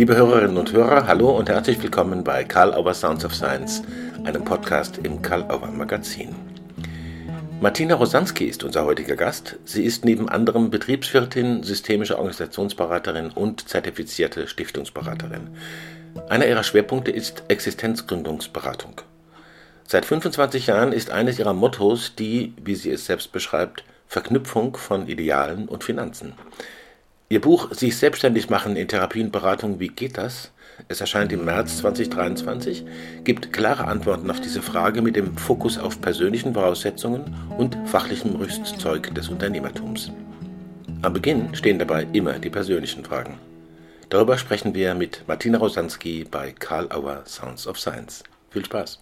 Liebe Hörerinnen und Hörer, hallo und herzlich willkommen bei Karl Auer Sounds of Science, einem Podcast im Karl Auer Magazin. Martina Rosanski ist unser heutiger Gast. Sie ist neben anderem Betriebswirtin, systemische Organisationsberaterin und zertifizierte Stiftungsberaterin. Einer ihrer Schwerpunkte ist Existenzgründungsberatung. Seit 25 Jahren ist eines ihrer Mottos die, wie sie es selbst beschreibt, Verknüpfung von Idealen und Finanzen. Ihr Buch Sich selbstständig machen in Therapie und Beratung, wie geht das? Es erscheint im März 2023, gibt klare Antworten auf diese Frage mit dem Fokus auf persönlichen Voraussetzungen und fachlichem Rüstzeug des Unternehmertums. Am Beginn stehen dabei immer die persönlichen Fragen. Darüber sprechen wir mit Martina Rosanski bei Karl Auer Sounds of Science. Viel Spaß!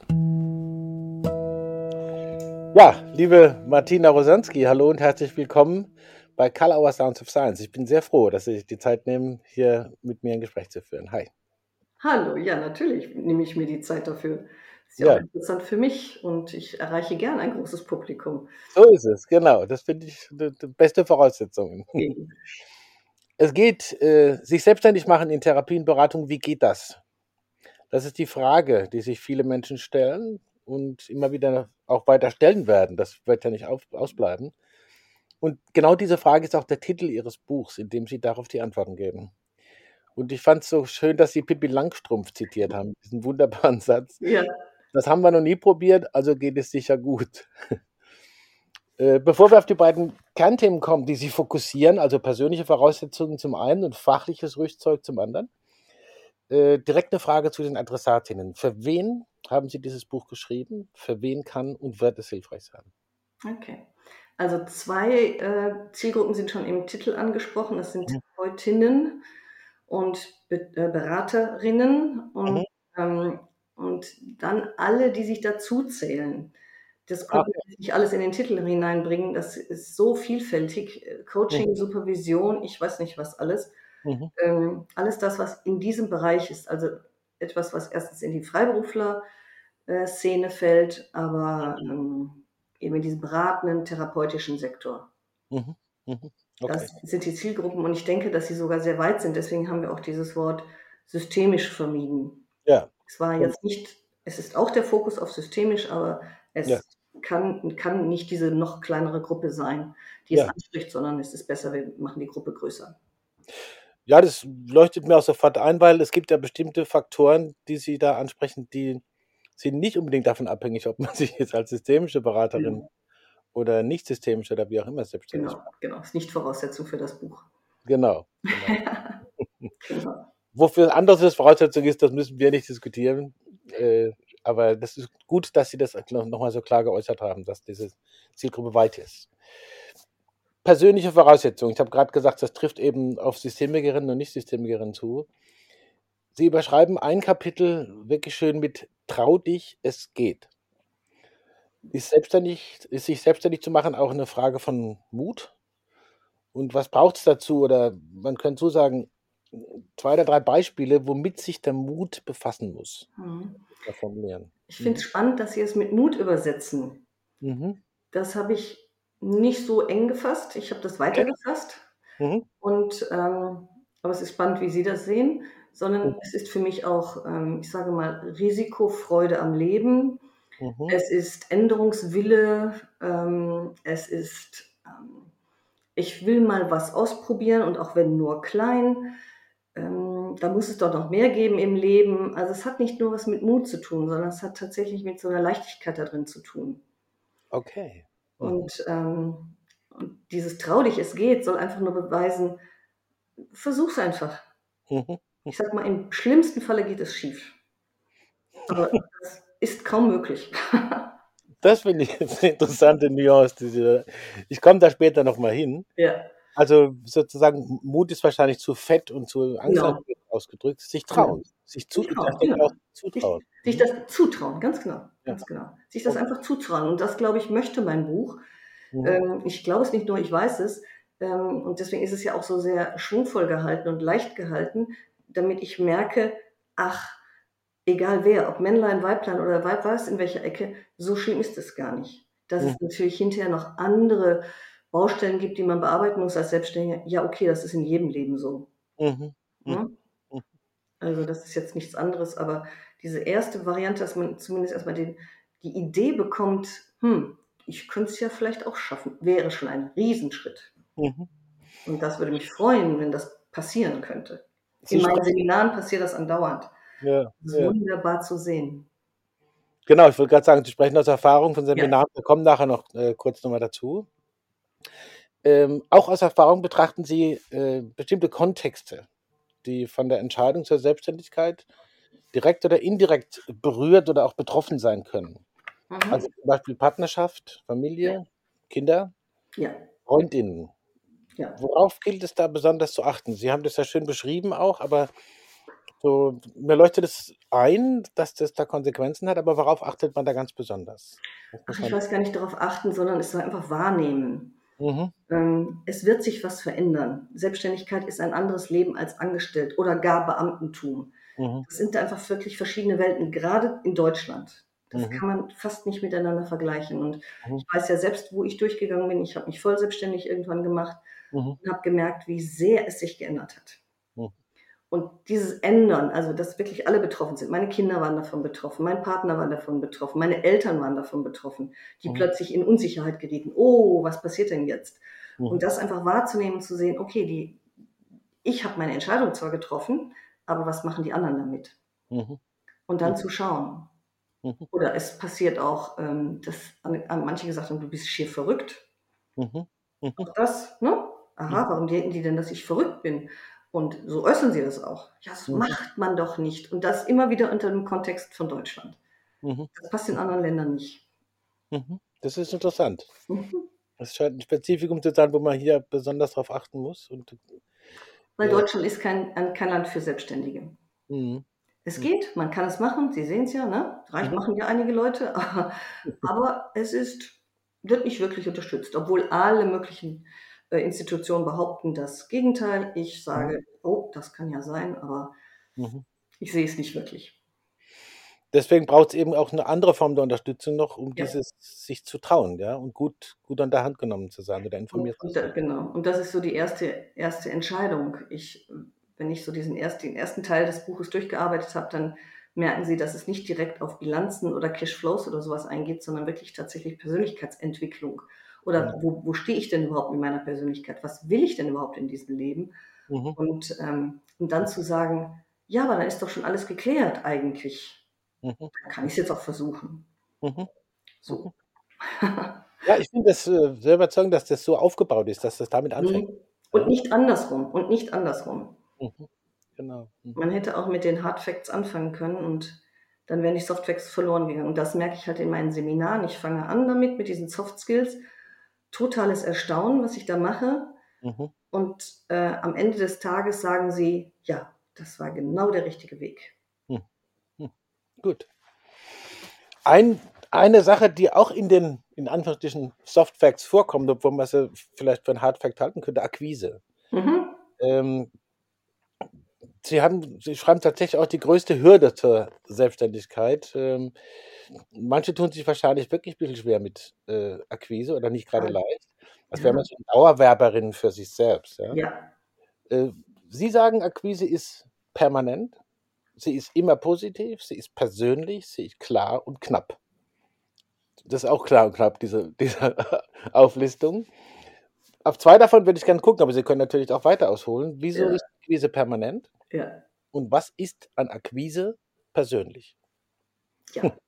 Ja, liebe Martina Rosanski, hallo und herzlich willkommen bei Karl Auer Sounds of Science. Ich bin sehr froh, dass Sie sich die Zeit nehmen, hier mit mir ein Gespräch zu führen. Hi. Hallo, ja, natürlich nehme ich mir die Zeit dafür. Ist ja, ja. auch interessant für mich und ich erreiche gern ein großes Publikum. So ist es, genau. Das finde ich die, die beste Voraussetzung. Mhm. Es geht, äh, sich selbstständig machen in Therapienberatung, wie geht das? Das ist die Frage, die sich viele Menschen stellen und immer wieder auch weiter stellen werden. Das wird ja nicht auf, ausbleiben. Und genau diese Frage ist auch der Titel Ihres Buchs, in dem Sie darauf die Antworten geben. Und ich fand es so schön, dass Sie Pippi Langstrumpf zitiert haben, diesen wunderbaren Satz. Ja. Das haben wir noch nie probiert, also geht es sicher gut. Äh, bevor wir auf die beiden Kernthemen kommen, die Sie fokussieren, also persönliche Voraussetzungen zum einen und fachliches Rüstzeug zum anderen, äh, direkt eine Frage zu den Adressatinnen. Für wen haben Sie dieses Buch geschrieben? Für wen kann und wird es hilfreich sein? Okay. Also zwei äh, Zielgruppen sind schon im Titel angesprochen. Das sind mhm. Therapeutinnen und Be äh, Beraterinnen und, mhm. ähm, und dann alle, die sich dazu zählen. Das konnte okay. nicht alles in den Titel hineinbringen. Das ist so vielfältig. Coaching, mhm. Supervision, ich weiß nicht was alles. Mhm. Ähm, alles das, was in diesem Bereich ist. Also etwas, was erstens in die Freiberufler-Szene äh, fällt, aber ähm, eben in diesem beratenden, therapeutischen Sektor. Mhm. Mhm. Okay. Das sind die Zielgruppen und ich denke, dass sie sogar sehr weit sind. Deswegen haben wir auch dieses Wort systemisch vermieden. Ja. Es war jetzt nicht, es ist auch der Fokus auf systemisch, aber es ja. kann, kann nicht diese noch kleinere Gruppe sein, die ja. es anspricht, sondern es ist besser, wir machen die Gruppe größer. Ja, das leuchtet mir auch sofort ein, weil es gibt ja bestimmte Faktoren, die Sie da ansprechen, die sind nicht unbedingt davon abhängig, ob man sich jetzt als systemische Beraterin ja. oder nicht systemische oder wie auch immer selbstständig Genau, macht. genau. Ist nicht Voraussetzung für das Buch. Genau. genau. genau. Wofür anderes Voraussetzung ist, das müssen wir nicht diskutieren. Äh, aber das ist gut, dass Sie das nochmal so klar geäußert haben, dass diese Zielgruppe weit ist. Persönliche Voraussetzungen. Ich habe gerade gesagt, das trifft eben auf Systemikerinnen und Nicht-Systemikerinnen zu. Sie überschreiben ein Kapitel wirklich schön mit Trau dich, es geht. Ist, selbstständig, ist sich selbstständig zu machen auch eine Frage von Mut? Und was braucht es dazu? Oder man könnte so sagen, zwei oder drei Beispiele, womit sich der Mut befassen muss. Mhm. Ich finde es mhm. spannend, dass Sie es mit Mut übersetzen. Mhm. Das habe ich nicht so eng gefasst. Ich habe das weitergefasst. Mhm. Und ähm, aber es ist spannend, wie Sie das sehen sondern mhm. es ist für mich auch, ähm, ich sage mal, Risikofreude am Leben. Mhm. Es ist Änderungswille. Ähm, es ist, ähm, ich will mal was ausprobieren und auch wenn nur klein. Da muss es doch noch mehr geben im Leben. Also es hat nicht nur was mit Mut zu tun, sondern es hat tatsächlich mit so einer Leichtigkeit da drin zu tun. Okay. Mhm. Und, und dieses Trau dich, es geht, soll einfach nur beweisen, versuch's einfach. Mhm. Ich sag mal, im schlimmsten Falle geht es schief. Aber das ist kaum möglich. das finde ich eine interessante Nuance. ich komme da später nochmal hin. Ja. Also sozusagen, Mut ist wahrscheinlich zu fett und zu Angst genau. ausgedrückt. Sich trauen. Ja. Sich zu, trauen, genau. zutrauen. Sich, sich, das zutrauen, ganz genau. Ja. Ganz genau. Sich das einfach zutrauen. Und das, glaube ich, möchte mein Buch. Mhm. Ähm, ich glaube es nicht nur, ich weiß es. Ähm, und deswegen ist es ja auch so sehr schwungvoll gehalten und leicht gehalten, damit ich merke, ach, egal wer, ob Männlein, Weiblein oder Weib weiß in welcher Ecke, so schlimm ist es gar nicht. Dass ja. es natürlich hinterher noch andere Baustellen gibt, die man bearbeiten muss als Selbstständiger. Ja, okay, das ist in jedem Leben so. Mhm. Ja? Mhm. Also das ist jetzt nichts anderes, aber diese erste Variante, dass man zumindest erstmal den, die Idee bekommt, hm, ich könnte es ja vielleicht auch schaffen, wäre schon ein Riesenschritt. Mhm. Und das würde mich freuen, wenn das passieren könnte. Sie In meinen Seminaren passiert das andauernd. Ja, das ist ja. wunderbar zu sehen. Genau, ich wollte gerade sagen, Sie sprechen aus Erfahrung von Seminaren, ja. wir kommen nachher noch äh, kurz nochmal dazu. Ähm, auch aus Erfahrung betrachten Sie äh, bestimmte Kontexte, die von der Entscheidung zur Selbstständigkeit direkt oder indirekt berührt oder auch betroffen sein können. Mhm. Also zum Beispiel Partnerschaft, Familie, ja. Kinder, ja. Freundinnen. Ja. Worauf gilt es da besonders zu achten? Sie haben das ja schön beschrieben auch, aber so, mir leuchtet es ein, dass das da Konsequenzen hat, aber worauf achtet man da ganz besonders? Ach, ich weiß gar nicht darauf achten, sondern es soll einfach wahrnehmen. Mhm. Ähm, es wird sich was verändern. Selbstständigkeit ist ein anderes Leben als angestellt oder gar Beamtentum. Mhm. Das sind einfach wirklich verschiedene Welten, gerade in Deutschland. Das mhm. kann man fast nicht miteinander vergleichen. Und mhm. ich weiß ja selbst, wo ich durchgegangen bin. Ich habe mich voll selbstständig irgendwann gemacht mhm. und habe gemerkt, wie sehr es sich geändert hat. Mhm. Und dieses Ändern, also dass wirklich alle betroffen sind. Meine Kinder waren davon betroffen, mein Partner war davon betroffen, meine Eltern waren davon betroffen, die mhm. plötzlich in Unsicherheit gerieten. Oh, was passiert denn jetzt? Mhm. Und das einfach wahrzunehmen, zu sehen, okay, die, ich habe meine Entscheidung zwar getroffen, aber was machen die anderen damit? Mhm. Und dann zu schauen, Mhm. Oder es passiert auch, ähm, dass manche gesagt haben, du bist schier verrückt. Mhm. Mhm. Auch das, ne? Aha, warum denken die denn, dass ich verrückt bin? Und so äußern sie das auch. Ja, das mhm. macht man doch nicht. Und das immer wieder unter dem Kontext von Deutschland. Mhm. Das passt in anderen Ländern nicht. Mhm. Das ist interessant. Das scheint ein Spezifikum zu sein, wo man hier besonders darauf achten muss. Und, Weil ja. Deutschland ist kein, kein Land für Selbstständige. Mhm. Es hm. geht, man kann es machen, Sie sehen es ja, ne? Reich mhm. machen ja einige Leute, aber es ist, wird nicht wirklich unterstützt, obwohl alle möglichen Institutionen behaupten das Gegenteil. Ich sage, mhm. oh, das kann ja sein, aber mhm. ich sehe es nicht wirklich. Deswegen braucht es eben auch eine andere Form der Unterstützung noch, um ja. dieses sich zu trauen, ja, und gut, gut an der Hand genommen zu sein oder informiert zu sein. Genau, und das ist so die erste, erste Entscheidung. Ich wenn ich so diesen erst, den ersten Teil des Buches durchgearbeitet habe, dann merken Sie, dass es nicht direkt auf Bilanzen oder Cashflows oder sowas eingeht, sondern wirklich tatsächlich Persönlichkeitsentwicklung. Oder ja. wo, wo stehe ich denn überhaupt in meiner Persönlichkeit? Was will ich denn überhaupt in diesem Leben? Mhm. Und, ähm, und dann zu sagen, ja, aber dann ist doch schon alles geklärt eigentlich. Mhm. Dann kann ich es jetzt auch versuchen. Mhm. So. ja, ich finde das äh, sehr überzeugend, dass das so aufgebaut ist, dass das damit anfängt. Und nicht andersrum. Und nicht andersrum. Mhm. Genau. Mhm. Man hätte auch mit den Hard Facts anfangen können und dann wären die Soft Facts verloren gegangen. Und das merke ich halt in meinen Seminaren. Ich fange an damit, mit diesen Soft Skills. Totales Erstaunen, was ich da mache. Mhm. Und äh, am Ende des Tages sagen sie, ja, das war genau der richtige Weg. Mhm. mhm. Gut. Ein, eine Sache, die auch in den in Anführungsstrichen Soft Facts vorkommt, obwohl man sie vielleicht für ein Hard Fact halten könnte, Akquise. Mhm. Ähm, Sie haben, Sie schreiben tatsächlich auch die größte Hürde zur Selbstständigkeit. Ähm, manche tun sich wahrscheinlich wirklich ein bisschen schwer mit äh, Akquise oder nicht gerade leicht. Das wäre man so eine Dauerwerberin für sich selbst. Ja? ja. Äh, Sie sagen, Akquise ist permanent, sie ist immer positiv, sie ist persönlich, sie ist klar und knapp. Das ist auch klar und knapp, diese, diese Auflistung. Auf zwei davon würde ich gerne gucken, aber Sie können natürlich auch weiter ausholen. Wieso ja. ist Akquise permanent? Ja. Und was ist an Akquise persönlich? Ja.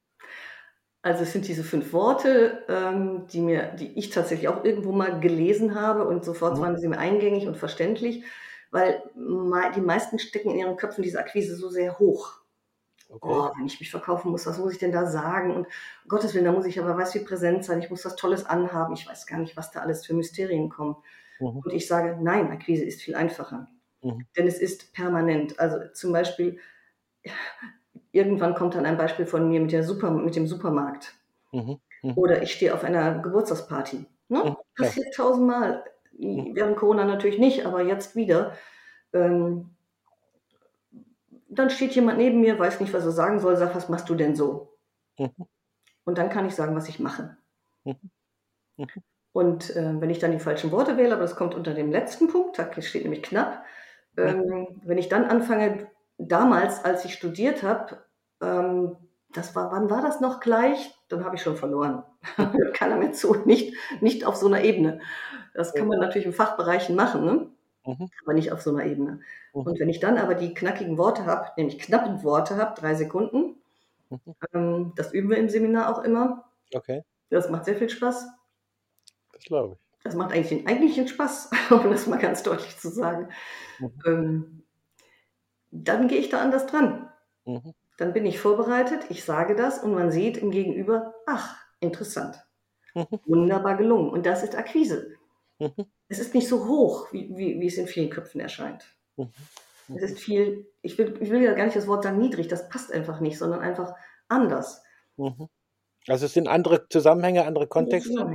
Also es sind diese fünf Worte, ähm, die mir, die ich tatsächlich auch irgendwo mal gelesen habe und sofort mhm. waren sie mir eingängig und verständlich, weil die meisten stecken in ihren Köpfen diese Akquise so sehr hoch. Okay. Oh, wenn ich mich verkaufen muss, was muss ich denn da sagen? Und um Gottes Willen, da muss ich aber weiß wie präsent sein, ich muss was Tolles anhaben, ich weiß gar nicht, was da alles für Mysterien kommen. Mhm. Und ich sage, nein, Akquise ist viel einfacher. Mhm. Denn es ist permanent. Also zum Beispiel, irgendwann kommt dann ein Beispiel von mir mit, der Super, mit dem Supermarkt. Mhm. Mhm. Oder ich stehe auf einer Geburtstagsparty. Ne? Mhm. Passiert ja. tausendmal. Mhm. Während Corona natürlich nicht, aber jetzt wieder. Ähm, dann steht jemand neben mir, weiß nicht, was er sagen soll, sagt, was machst du denn so? Mhm. Und dann kann ich sagen, was ich mache. Und äh, wenn ich dann die falschen Worte wähle, aber das kommt unter dem letzten Punkt, da steht nämlich knapp, ähm, wenn ich dann anfange, damals, als ich studiert habe, ähm, das war, wann war das noch gleich? Dann habe ich schon verloren. Keiner mehr zu, nicht, nicht auf so einer Ebene. Das kann man natürlich in Fachbereichen machen, ne? Mhm. aber nicht auf so einer Ebene. Mhm. Und wenn ich dann aber die knackigen Worte habe, nämlich knappen Worte habe, drei Sekunden, mhm. ähm, das üben wir im Seminar auch immer. Okay. Das macht sehr viel Spaß. Das glaube ich. Das macht eigentlich, eigentlich einen Spaß, um das mal ganz deutlich zu sagen. Mhm. Ähm, dann gehe ich da anders dran. Mhm. Dann bin ich vorbereitet, ich sage das und man sieht im Gegenüber, ach, interessant. Mhm. Wunderbar gelungen. Und das ist Akquise. Mhm. Es ist nicht so hoch, wie, wie, wie es in vielen Köpfen erscheint. Mhm. Es ist viel, ich will, ich will ja gar nicht das Wort sagen niedrig, das passt einfach nicht, sondern einfach anders. Also es sind andere Zusammenhänge, andere Kontexte.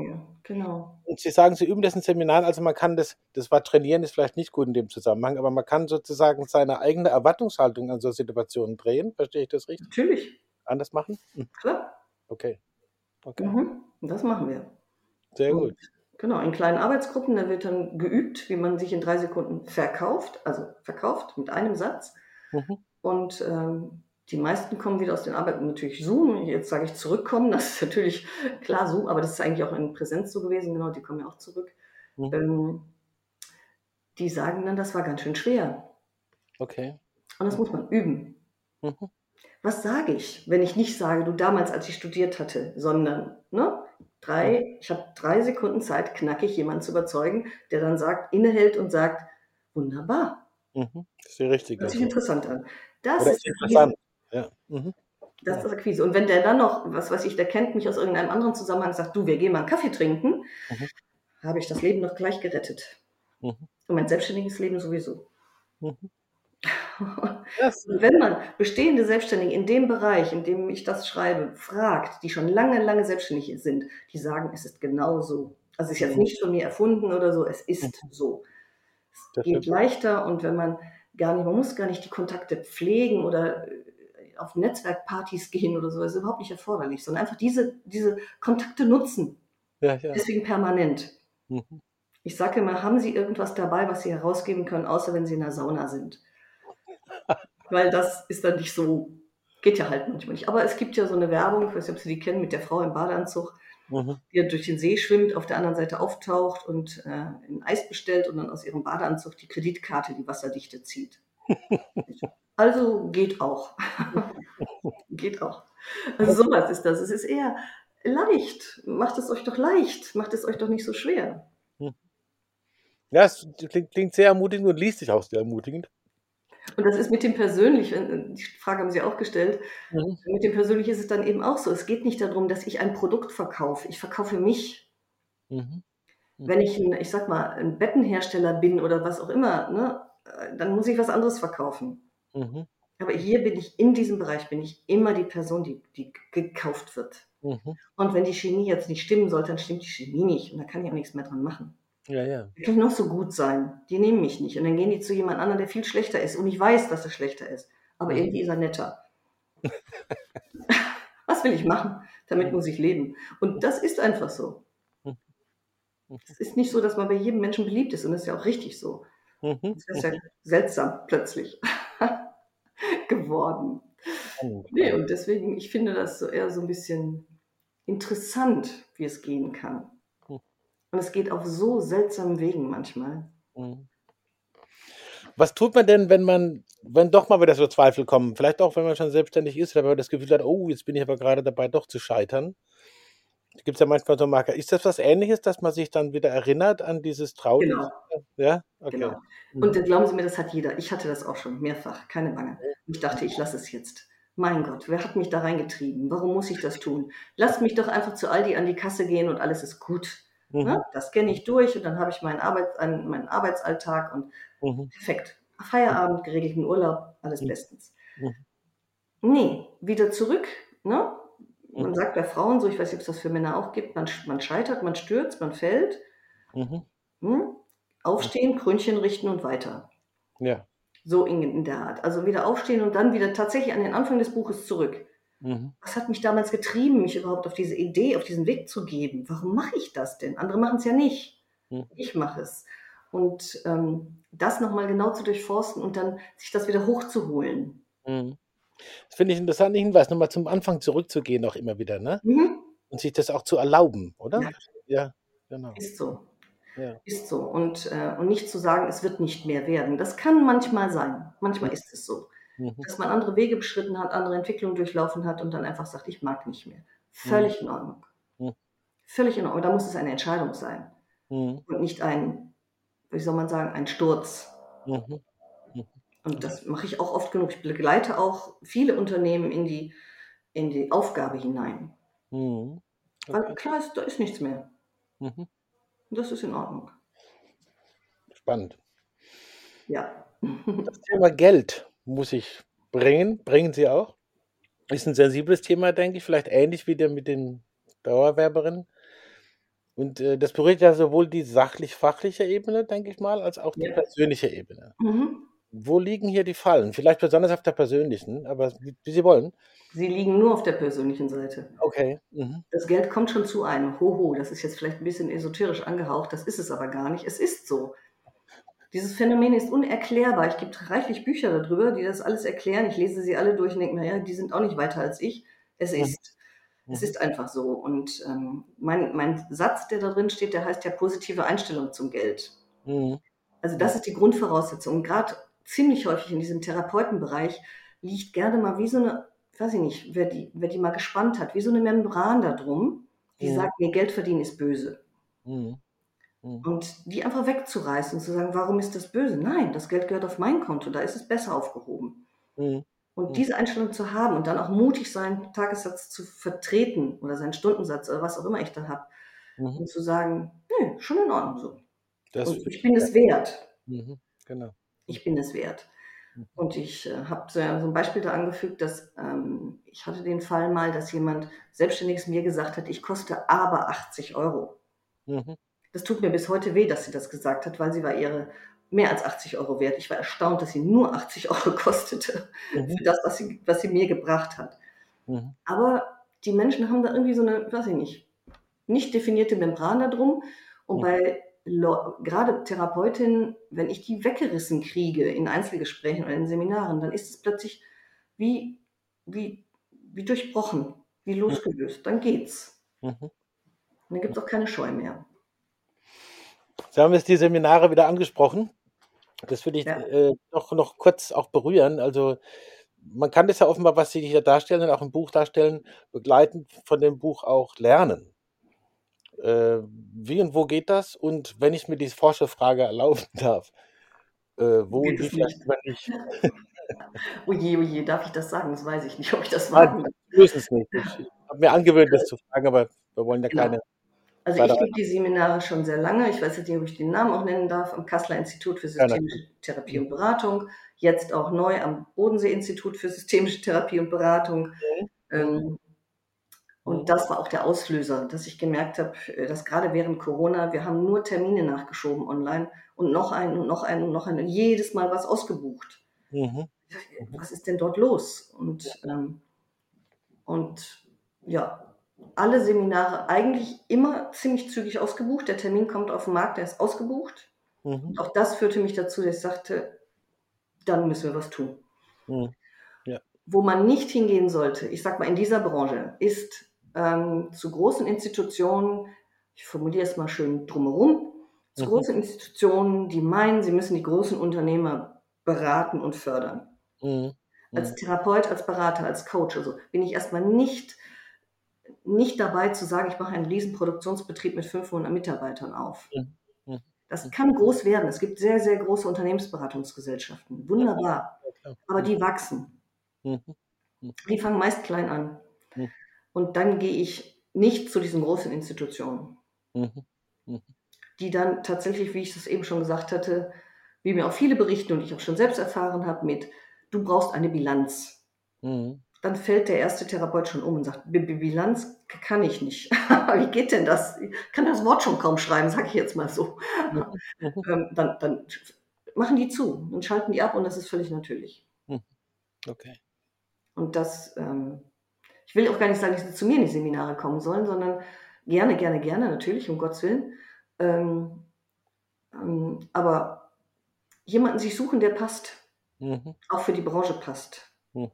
Genau. Und Sie sagen, Sie üben das in Seminaren, also man kann das, das Wort trainieren ist vielleicht nicht gut in dem Zusammenhang, aber man kann sozusagen seine eigene Erwartungshaltung an so Situationen drehen. Verstehe ich das richtig? Natürlich. Anders machen? Hm. Klar. Okay. okay. Mhm. Das machen wir. Sehr gut. Genau, in kleinen Arbeitsgruppen, da wird dann geübt, wie man sich in drei Sekunden verkauft, also verkauft mit einem Satz. Mhm. Und ähm, die meisten kommen wieder aus den Arbeiten natürlich Zoom. Jetzt sage ich zurückkommen, das ist natürlich klar Zoom, aber das ist eigentlich auch in Präsenz so gewesen, genau, die kommen ja auch zurück. Mhm. Ähm, die sagen dann, das war ganz schön schwer. Okay. Und das muss man üben. Mhm. Was sage ich, wenn ich nicht sage, du damals, als ich studiert hatte, sondern, ne? Drei, ich habe drei Sekunden Zeit, knackig jemanden zu überzeugen, der dann sagt, innehält und sagt, wunderbar. Mhm. Das ist die richtige. Hört sich interessant an. Das Oder ist interessant. Ja. Mhm. Das ist Akquise. Und wenn der dann noch, was weiß ich, der kennt mich aus irgendeinem anderen Zusammenhang, sagt, du, wir gehen mal einen Kaffee trinken, mhm. habe ich das Leben noch gleich gerettet. Mhm. Und mein selbstständiges Leben sowieso. Mhm. wenn man bestehende Selbstständige in dem Bereich, in dem ich das schreibe, fragt, die schon lange, lange selbstständig sind, die sagen, es ist genau so. Also es ist jetzt mhm. nicht von mir erfunden oder so, es ist mhm. so. Es das geht stimmt. leichter und wenn man gar nicht, man muss gar nicht die Kontakte pflegen oder äh, auf Netzwerkpartys gehen oder so, das ist überhaupt nicht erforderlich, sondern einfach diese, diese Kontakte nutzen. Ja, ja. Deswegen permanent. Mhm. Ich sage immer, haben Sie irgendwas dabei, was Sie herausgeben können, außer wenn Sie in der Sauna sind? Weil das ist dann nicht so, geht ja halt manchmal nicht. Aber es gibt ja so eine Werbung, ich weiß nicht, ob Sie die kennen, mit der Frau im Badeanzug, mhm. die durch den See schwimmt, auf der anderen Seite auftaucht und äh, ein Eis bestellt und dann aus ihrem Badeanzug die Kreditkarte, die Wasserdichte zieht. Also geht auch. geht auch. Also sowas ist das. Es ist eher leicht. Macht es euch doch leicht. Macht es euch doch nicht so schwer. Hm. Ja, es klingt, klingt sehr ermutigend und liest sich auch sehr ermutigend. Und das ist mit dem Persönlichen, die Frage haben Sie auch gestellt, mhm. mit dem Persönlichen ist es dann eben auch so. Es geht nicht darum, dass ich ein Produkt verkaufe. Ich verkaufe mich. Mhm. Mhm. Wenn ich, ein, ich sag mal, ein Bettenhersteller bin oder was auch immer, ne, dann muss ich was anderes verkaufen. Mhm. Aber hier bin ich, in diesem Bereich bin ich immer die Person, die, die gekauft wird. Mhm. Und wenn die Chemie jetzt nicht stimmen sollte, dann stimmt die Chemie nicht. Und da kann ich auch nichts mehr dran machen. Ja, ja. Die kann noch so gut sein. Die nehmen mich nicht. Und dann gehen die zu jemand anderem, der viel schlechter ist. Und ich weiß, dass er schlechter ist. Aber mhm. irgendwie ist er netter. Was will ich machen? Damit muss ich leben. Und das ist einfach so. Mhm. Es ist nicht so, dass man bei jedem Menschen beliebt ist. Und das ist ja auch richtig so. Mhm. Das ist ja seltsam plötzlich geworden. Nee, und deswegen, ich finde das so eher so ein bisschen interessant, wie es gehen kann. Hm. Und es geht auf so seltsamen Wegen manchmal. Hm. Was tut man denn, wenn man, wenn doch mal wieder so Zweifel kommen? Vielleicht auch, wenn man schon selbstständig ist, wenn man das Gefühl hat, oh, jetzt bin ich aber gerade dabei, doch zu scheitern. Gibt es ja manchmal so Marker. Ist das was Ähnliches, dass man sich dann wieder erinnert an dieses Traum? Genau. Ja? Okay. Genau. Mhm. Und glauben Sie mir, das hat jeder. Ich hatte das auch schon mehrfach, keine Bange. Ich dachte, ich lasse es jetzt. Mein Gott, wer hat mich da reingetrieben? Warum muss ich das tun? Lasst mich doch einfach zu Aldi an die Kasse gehen und alles ist gut. Mhm. Ne? Das kenne ich durch und dann habe ich meinen, Arbeits meinen Arbeitsalltag und mhm. perfekt. Feierabend, geregelten Urlaub, alles mhm. bestens. Mhm. Nee, wieder zurück. Ne? Man mhm. sagt bei Frauen so, ich weiß nicht, ob es das für Männer auch gibt, man, man scheitert, man stürzt, man fällt. Mhm. Hm? Aufstehen, Krönchen richten und weiter. Ja. So in, in, der Art. Also wieder aufstehen und dann wieder tatsächlich an den Anfang des Buches zurück. Mhm. Was hat mich damals getrieben, mich überhaupt auf diese Idee, auf diesen Weg zu geben? Warum mache ich das denn? Andere machen es ja nicht. Mhm. Ich mache es. und ähm, das nochmal genau zu durchforsten und dann sich das wieder hochzuholen. Mhm. Das finde ich einen interessanten Hinweis, nochmal zum Anfang zurückzugehen, auch immer wieder, ne? Mhm. Und sich das auch zu erlauben, oder? Ja. Ja, genau. Ist so. Ja. Ist so. Und, äh, und nicht zu sagen, es wird nicht mehr werden. Das kann manchmal sein. Manchmal ist es so. Mhm. Dass man andere Wege beschritten hat, andere Entwicklungen durchlaufen hat und dann einfach sagt, ich mag nicht mehr. Völlig in Ordnung. Mhm. Völlig in Ordnung. Da muss es eine Entscheidung sein. Mhm. Und nicht ein, wie soll man sagen, ein Sturz. Und das mache ich auch oft genug. Ich begleite auch viele Unternehmen in die, in die Aufgabe hinein. Mhm. Weil klar ist, da ist nichts mehr. Mhm. Und das ist in Ordnung. Spannend. Ja. Das Thema Geld muss ich bringen, bringen Sie auch. Ist ein sensibles Thema, denke ich, vielleicht ähnlich wie der mit den Dauerwerberinnen. Und äh, das berührt ja sowohl die sachlich-fachliche Ebene, denke ich mal, als auch die Ja. persönliche Ebene. Mhm. Wo liegen hier die Fallen? Vielleicht besonders auf der persönlichen, aber wie, Sie wollen. Sie liegen nur auf der persönlichen Seite. Okay. Mhm. Das Geld kommt schon zu einem. Hoho, das ist jetzt vielleicht ein bisschen esoterisch angehaucht, das ist es aber gar nicht. Es ist so. Dieses Phänomen ist unerklärbar. Ich gibt reichlich Bücher darüber, die das alles erklären. Ich lese sie alle durch und denke, naja, die sind auch nicht weiter als ich. Es Mhm. ist. Es ist einfach so. Und ähm, mein, mein Satz, der da drin steht, der heißt ja positive Einstellung zum Geld. Mhm. Also das ist die Grundvoraussetzung. Und gerade ziemlich häufig in diesem Therapeutenbereich liegt gerne mal wie so eine, weiß ich nicht, wer die, wer die mal gespannt hat, wie so eine Membran da drum, die Mhm. sagt, nee, Geld verdienen ist böse. Mhm. Mhm. Und die einfach wegzureißen und zu sagen, warum ist das böse? Nein, das Geld gehört auf mein Konto, da ist es besser aufgehoben. Mhm. Und Mhm. diese Einstellung zu haben und dann auch mutig seinen Tagessatz zu vertreten oder seinen Stundensatz oder was auch immer ich da habe Mhm. und zu sagen, nee, schon in Ordnung so. Ich bin es wert. Genau. Ich bin es wert. Mhm. Und ich äh, habe so, ja, so ein Beispiel da angefügt, dass ähm, ich hatte den Fall mal, dass jemand Selbstständiges mir gesagt hat, ich koste aber 80 Euro. Mhm. Das tut mir bis heute weh, dass sie das gesagt hat, weil sie war ihre mehr als 80 Euro wert. Ich war erstaunt, dass sie nur 80 Euro kostete Mhm. für das, was sie, was sie mir gebracht hat. Mhm. Aber die Menschen haben da irgendwie so eine, weiß ich nicht, nicht definierte Membran da drum. Und bei gerade Therapeutinnen, wenn ich die weggerissen kriege in Einzelgesprächen oder in Seminaren, dann ist es plötzlich wie, wie, wie durchbrochen, wie losgelöst. Dann geht's. Mhm. Und dann gibt es auch keine Scheu mehr. Sie haben jetzt die Seminare wieder angesprochen. Das will ich Ja. äh, noch, noch kurz auch berühren. Also man kann das ja offenbar, was Sie hier darstellen und auch im Buch darstellen, begleitend von dem Buch auch lernen. Äh, wie und wo geht das? Und wenn ich mir diese Forscherfrage erlauben darf, äh, wo Geht und wie vielleicht aber nicht. Oje, oje, darf ich das sagen? Das weiß ich nicht, ob ich das Nein, wagen darf. Sie müssen es nicht. Ich habe mir angewöhnt, das zu fragen, aber wir wollen ja Genau. keine. Also ich gebe die Seminare schon sehr lange. Ich weiß jetzt nicht, ob ich den Namen auch nennen darf. Am Kasseler Institut für systemische Therapie und Beratung. Jetzt auch neu am Bodensee-Institut für systemische Therapie und Beratung. Ähm, und das war auch der Auslöser, dass ich gemerkt habe, äh, dass gerade während Corona, wir haben nur Termine nachgeschoben online und noch einen und noch einen und noch einen und jedes Mal was ausgebucht. Mhm. Ich dachte, Was ist denn dort los? Und, ähm, und ja, alle Seminare eigentlich immer ziemlich zügig ausgebucht. Der Termin kommt auf den Markt, der ist ausgebucht. Mhm. Auch das führte mich dazu, dass ich sagte, dann müssen wir was tun. Mhm. Wo man nicht hingehen sollte, ich sag mal in dieser Branche, ist ähm, zu großen Institutionen, ich formuliere es mal schön drumherum, zu Mhm. großen Institutionen, die meinen, sie müssen die großen Unternehmer beraten und fördern. Mhm. Als Therapeut, als Berater, als Coach, also bin ich erstmal nicht, nicht dabei zu sagen, ich mache einen riesen Produktionsbetrieb mit 500 Mitarbeitern auf. Mhm. Mhm. Das kann groß werden. Es gibt sehr, sehr große Unternehmensberatungsgesellschaften. Wunderbar. Aber die wachsen. Mhm. Die fangen meist klein an. Mhm. Und dann gehe ich nicht zu diesen großen Institutionen, Mhm. die dann tatsächlich, wie ich das eben schon gesagt hatte, wie mir auch viele berichten und ich auch schon selbst erfahren habe, mit, du brauchst eine Bilanz. Mhm. Dann fällt der erste Therapeut schon um und sagt, "B- B- Bilanz kann ich nicht. wie geht denn das? Ich kann das Wort schon kaum schreiben, sage ich jetzt mal so. Mhm. Ähm, dann, dann machen die zu und schalten die ab und das ist völlig natürlich. Okay. Und das, ähm, ich will auch gar nicht sagen, dass sie zu mir in die Seminare kommen sollen, sondern gerne, gerne, gerne, natürlich, um Gottes Willen. Ähm, Ähm, aber jemanden sich suchen, der passt, mhm. auch für die Branche passt. Mhm.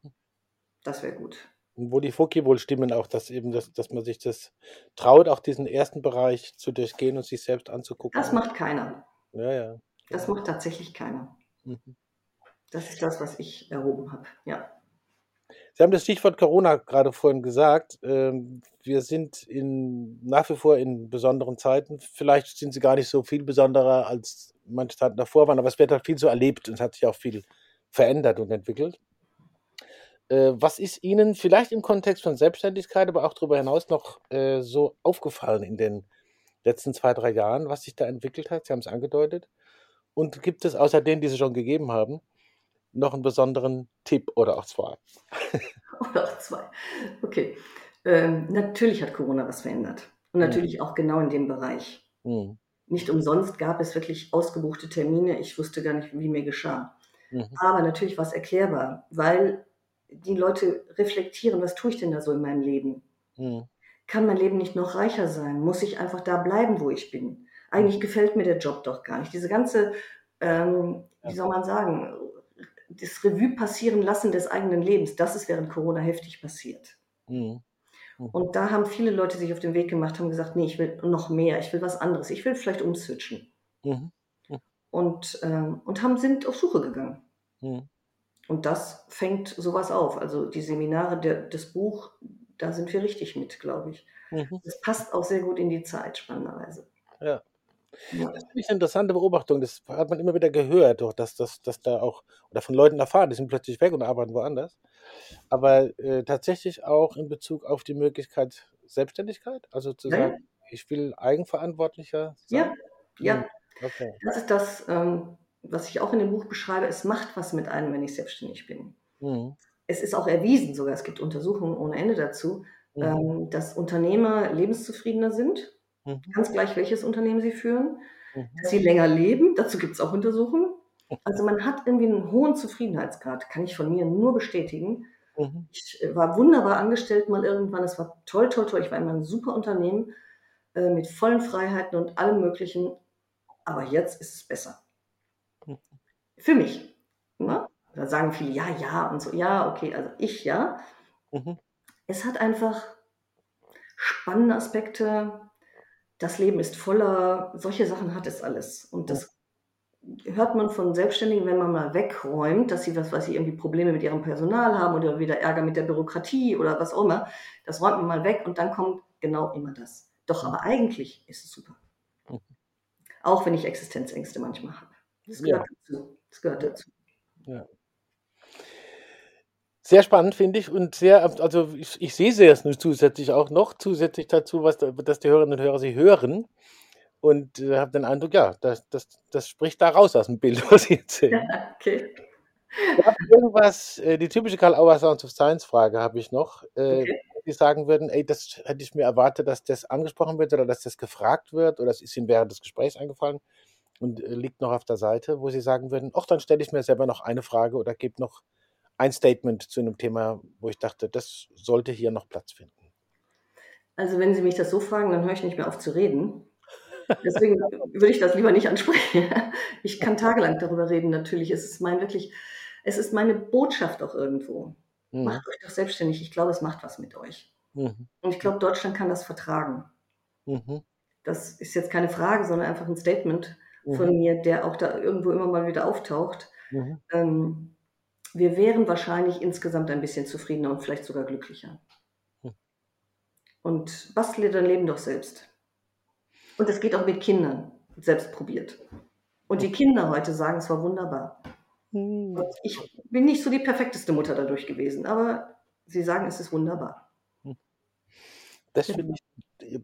Das wäre gut. Und wo die Foki wohl stimmen, auch, dass eben, das, dass man sich das traut, auch diesen ersten Bereich zu durchgehen und sich selbst anzugucken. Das macht keiner. Ja, ja. Das macht tatsächlich keiner. Mhm. Das ist das, was ich erhoben habe, ja. Sie haben das Stichwort Corona gerade vorhin gesagt. Ähm, wir sind in, nach wie vor in besonderen Zeiten. Vielleicht sind sie gar nicht so viel besonderer, als manche Zeiten davor waren, aber es wird halt viel so erlebt und es hat sich auch viel verändert und entwickelt. Äh, was ist Ihnen vielleicht im Kontext von Selbstständigkeit, aber auch darüber hinaus noch äh, so aufgefallen in den letzten zwei, drei Jahren, was sich da entwickelt hat? Sie haben es angedeutet. Und gibt es außer denen, die Sie schon gegeben haben, noch einen besonderen Tipp oder auch zwei? oder auch zwei. Okay. Ähm, natürlich hat Corona was verändert. Und mhm. natürlich mhm. auch genau in dem Bereich. Mhm. Nicht umsonst gab es wirklich ausgebuchte Termine. Ich wusste gar nicht, wie mir geschah. Mhm. Aber natürlich war es erklärbar, weil die Leute reflektieren, was tue ich denn da so in meinem Leben? Mhm. Kann mein Leben nicht noch reicher sein? Muss ich einfach da bleiben, wo ich bin? Eigentlich mhm. gefällt mir der Job doch gar nicht. Diese ganze, ähm, wie soll man sagen, das Revue passieren lassen des eigenen Lebens, das ist während Corona heftig passiert. Mhm. Mhm. Und da haben viele Leute sich auf den Weg gemacht, haben gesagt, nee, ich will noch mehr, ich will was anderes, ich will vielleicht umswitchen. Mhm. mhm. Und, ähm, und haben, sind auf Suche gegangen. Mhm. Und das fängt sowas auf. Also die Seminare, der, das Buch, da sind wir richtig mit, glaube ich. Mhm. Das passt auch sehr gut in die Zeit, spannenderweise. Ja. Ja. Das ist eine interessante Beobachtung. Das hat man immer wieder gehört, dass, dass, dass da auch, oder von Leuten erfahren, die sind plötzlich weg und arbeiten woanders. Aber äh, tatsächlich auch in Bezug auf die Möglichkeit Selbstständigkeit, also zu ja. sagen, ich will eigenverantwortlicher sein. Ja, ja. Hm, okay. Das ist das, ähm, was ich auch in dem Buch beschreibe. Es macht was mit einem, wenn ich selbstständig bin. Mhm. Es ist auch erwiesen sogar, es gibt Untersuchungen ohne Ende dazu, mhm. ähm, dass Unternehmer lebenszufriedener sind Mhm. Ganz gleich, welches Unternehmen Sie führen. Mhm. Dass Sie länger leben, dazu gibt es auch Untersuchungen. Also man hat irgendwie einen hohen Zufriedenheitsgrad, kann ich von mir nur bestätigen. Mhm. Ich äh, war wunderbar angestellt mal irgendwann, es war toll, toll, toll. Ich war immer ein super Unternehmen äh, mit vollen Freiheiten und allem Möglichen. Aber jetzt ist es besser. Mhm. Für mich. Ne? Da sagen viele, ja, ja und so. Ja, okay, also ich ja. Mhm. Es hat einfach spannende Aspekte, das Leben ist voller, solche Sachen hat es alles. Und das hört man von Selbstständigen, wenn man mal wegräumt, dass sie was, was sie irgendwie Probleme mit ihrem Personal haben oder wieder Ärger mit der Bürokratie oder was auch immer. Das räumt man mal weg und dann kommt genau immer das. Doch aber eigentlich ist es super. Mhm. Auch wenn ich Existenzängste manchmal habe. Das gehört ja. dazu. Das gehört dazu. Ja. Sehr spannend, finde ich. Und sehr, also ich, ich sehe sehr es zusätzlich auch noch, zusätzlich dazu, was da, dass die Hörerinnen und Hörer sie hören. Und äh, habe den Eindruck, ja, das, das, das spricht da raus aus dem Bild, was Sie erzählen. Ja, okay. irgendwas, äh, die typische Karl Auer Sounds of Science Frage habe ich noch. Äh, okay. Die sagen würden, ey, das hätte ich mir erwartet, dass das angesprochen wird oder dass das gefragt wird oder das ist Ihnen während des Gesprächs eingefallen und äh, liegt noch auf der Seite, wo Sie sagen würden, ach, dann stelle ich mir selber noch eine Frage oder gebe noch ein Statement zu einem Thema, wo ich dachte, das sollte hier noch Platz finden? Also wenn Sie mich das so fragen, dann höre ich nicht mehr auf zu reden. Deswegen würde ich das lieber nicht ansprechen. Ich kann tagelang darüber reden, natürlich. Es ist mein wirklich, es ist meine Botschaft auch irgendwo. Mhm. Macht euch doch selbstständig. Ich glaube, es macht was mit euch. Mhm. Und ich glaube, Deutschland kann das vertragen. Mhm. Das ist jetzt keine Frage, sondern einfach ein Statement von mhm. mir, der auch da irgendwo immer mal wieder auftaucht. Mhm. Ähm, wir wären wahrscheinlich insgesamt ein bisschen zufriedener und vielleicht sogar glücklicher. Hm. Und bastle dein Leben doch selbst. Und es geht auch mit Kindern, selbst probiert. Und die Kinder heute sagen, es war wunderbar. Hm. Ich bin nicht so die perfekteste Mutter dadurch gewesen, aber sie sagen, es ist wunderbar. Hm. Das finde ich,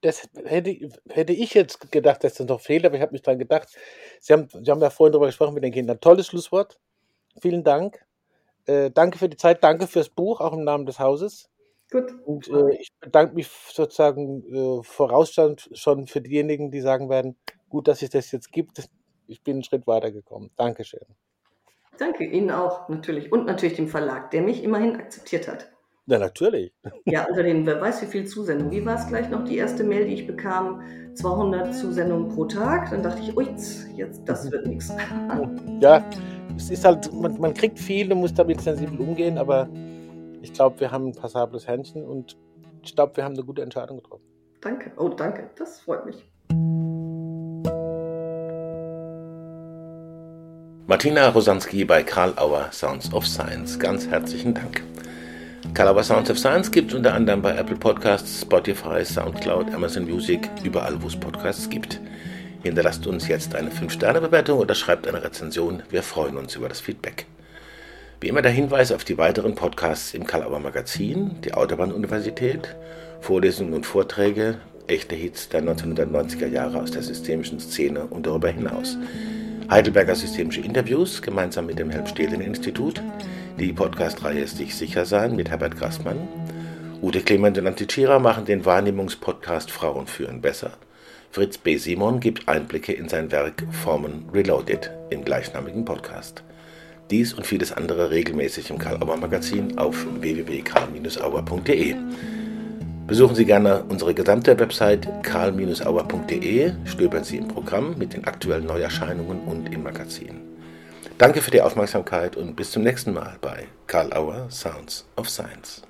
das hätte, hätte ich jetzt gedacht, dass das noch fehlt, aber ich habe mich daran gedacht. Sie haben, Sie haben ja vorhin darüber gesprochen mit den Kindern. Tolles Schlusswort. Vielen Dank. Äh, danke für die Zeit, danke fürs Buch, auch im Namen des Hauses. Gut. Und äh, ich bedanke mich sozusagen äh, vorausstand schon für diejenigen, die sagen werden, gut, dass es das jetzt gibt. Ich bin einen Schritt weitergekommen. Dankeschön. Danke Ihnen auch natürlich und natürlich dem Verlag, der mich immerhin akzeptiert hat. Na, natürlich. Ja, unter den, wer weiß wie viel Zusendungen. Wie war es gleich noch die erste Mail, die ich bekam? 200 Zusendungen pro Tag. Dann dachte ich, ui, jetzt, das wird nichts. Ja, es ist halt, man, man kriegt viel und muss damit sensibel umgehen, aber ich glaube, wir haben ein passables Händchen und ich glaube, wir haben eine gute Entscheidung getroffen. Danke. Oh, danke. Das freut mich. Martina Rosanski bei Karl Auer Sounds of Science. Ganz herzlichen Dank. Karl Auer Sounds of Science gibt es unter anderem bei Apple Podcasts, Spotify, Soundcloud, Amazon Music, überall wo es Podcasts gibt. Hinterlasst uns jetzt eine 5-Sterne-Bewertung oder schreibt eine Rezension. Wir freuen uns über das Feedback. Wie immer der Hinweis auf die weiteren Podcasts im Karl Auer Magazin, die Autobahn-Universität, Vorlesungen und Vorträge, echte Hits der 1990er Jahre aus der systemischen Szene und darüber hinaus. Heidelberger Systemische Interviews gemeinsam mit dem Helm-Stehlen-Institut, die Podcast-Reihe Sich sicher sein mit Herbert Grassmann, Ute Clement und Antitira machen den Wahrnehmungspodcast Frauen führen besser. Fritz B. Simon gibt Einblicke in sein Werk Formen Reloaded im gleichnamigen Podcast. Dies und vieles andere regelmäßig im Karl Auer Magazin auf www.karl-auer.de. Besuchen Sie gerne unsere gesamte Website karl-auer.de, stöbern Sie im Programm mit den aktuellen Neuerscheinungen und im Magazin. Danke für die Aufmerksamkeit und bis zum nächsten Mal bei Karl Auer Sounds of Science.